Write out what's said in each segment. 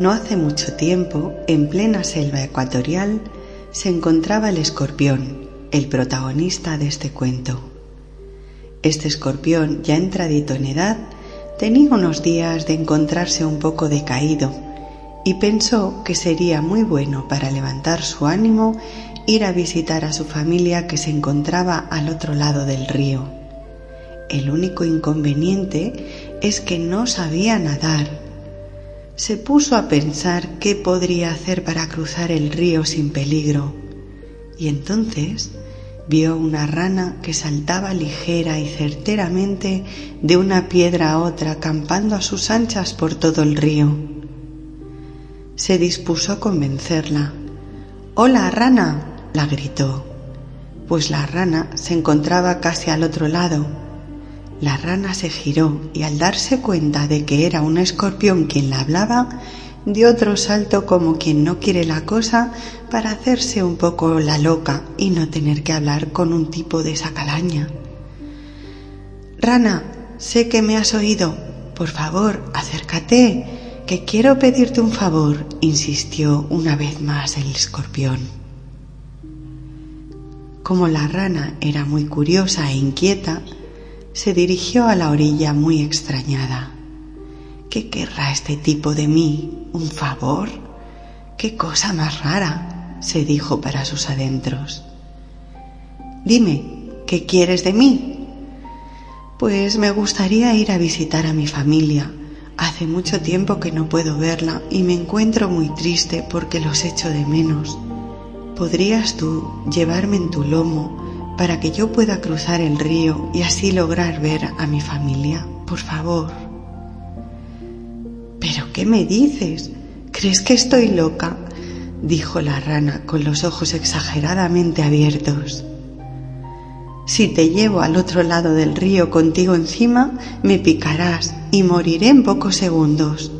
No hace mucho tiempo, en plena selva ecuatorial, se encontraba el escorpión, el protagonista de este cuento. Este escorpión, ya entradito en edad, tenía unos días de encontrarse un poco decaído y pensó que sería muy bueno para levantar su ánimo ir a visitar a su familia que se encontraba al otro lado del río. El único inconveniente es que no sabía nadar se puso a pensar qué podría hacer para cruzar el río sin peligro, y entonces vio una rana que saltaba ligera y certeramente de una piedra a otra, campando a sus anchas por todo el río. Se dispuso a convencerla. Hola, rana, la gritó, pues la rana se encontraba casi al otro lado la rana se giró y al darse cuenta de que era un escorpión quien la hablaba, dio otro salto como quien no quiere la cosa para hacerse un poco la loca y no tener que hablar con un tipo de esa calaña. Rana, sé que me has oído. Por favor, acércate, que quiero pedirte un favor, insistió una vez más el escorpión. Como la rana era muy curiosa e inquieta, se dirigió a la orilla muy extrañada. ¿Qué querrá este tipo de mí? ¿Un favor? ¿Qué cosa más rara? se dijo para sus adentros. Dime, ¿qué quieres de mí? Pues me gustaría ir a visitar a mi familia. Hace mucho tiempo que no puedo verla y me encuentro muy triste porque los echo de menos. ¿Podrías tú llevarme en tu lomo para que yo pueda cruzar el río y así lograr ver a mi familia. Por favor. ¿Pero qué me dices? ¿Crees que estoy loca? dijo la rana con los ojos exageradamente abiertos. Si te llevo al otro lado del río contigo encima, me picarás y moriré en pocos segundos.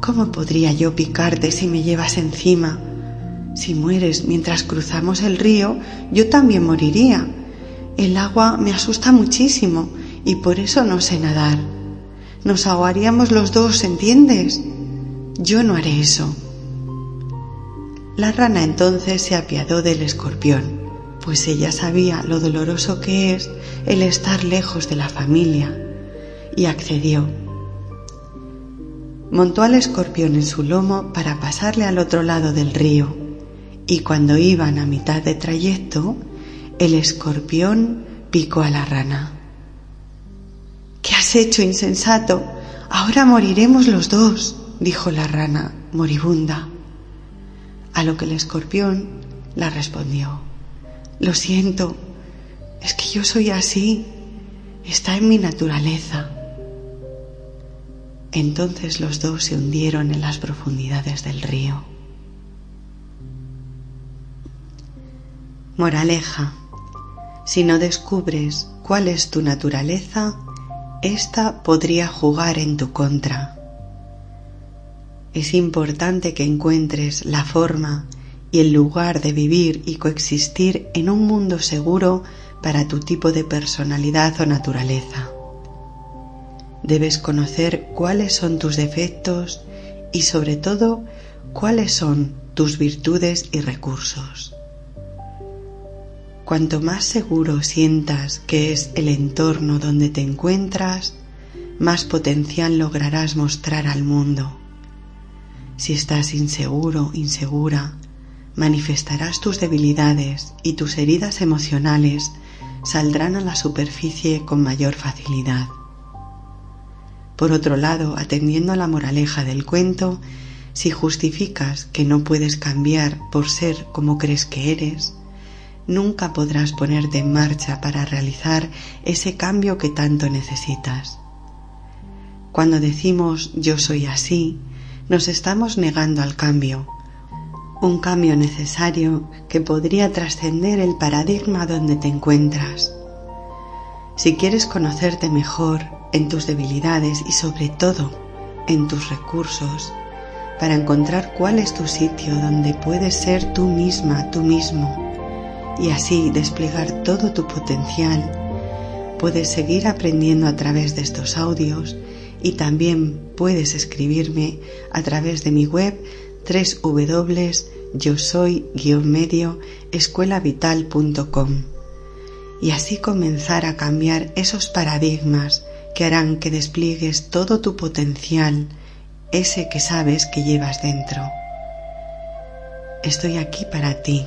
¿Cómo podría yo picarte si me llevas encima? Si mueres mientras cruzamos el río, yo también moriría. El agua me asusta muchísimo y por eso no sé nadar. Nos ahogaríamos los dos, ¿entiendes? Yo no haré eso. La rana entonces se apiadó del escorpión, pues ella sabía lo doloroso que es el estar lejos de la familia, y accedió. Montó al escorpión en su lomo para pasarle al otro lado del río y cuando iban a mitad de trayecto, el escorpión picó a la rana. ¿Qué has hecho, insensato? Ahora moriremos los dos, dijo la rana, moribunda. A lo que el escorpión la respondió, Lo siento, es que yo soy así, está en mi naturaleza. Entonces los dos se hundieron en las profundidades del río. Moraleja. Si no descubres cuál es tu naturaleza, ésta podría jugar en tu contra. Es importante que encuentres la forma y el lugar de vivir y coexistir en un mundo seguro para tu tipo de personalidad o naturaleza. Debes conocer cuáles son tus defectos y sobre todo cuáles son tus virtudes y recursos. Cuanto más seguro sientas que es el entorno donde te encuentras, más potencial lograrás mostrar al mundo. Si estás inseguro, insegura, manifestarás tus debilidades y tus heridas emocionales saldrán a la superficie con mayor facilidad. Por otro lado, atendiendo a la moraleja del cuento, Si justificas que no puedes cambiar por ser como crees que eres, nunca podrás ponerte en marcha para realizar ese cambio que tanto necesitas. Cuando decimos yo soy así, nos estamos negando al cambio, un cambio necesario que podría trascender el paradigma donde te encuentras. Si quieres conocerte mejor en tus debilidades y sobre todo en tus recursos, para encontrar cuál es tu sitio donde puedes ser tú misma, tú mismo, y así desplegar todo tu potencial, puedes seguir aprendiendo a través de estos audios y también puedes escribirme a través de mi web www.yosoy-medio escuelavital.com y así comenzar a cambiar esos paradigmas que harán que despliegues todo tu potencial, ese que sabes que llevas dentro. Estoy aquí para ti.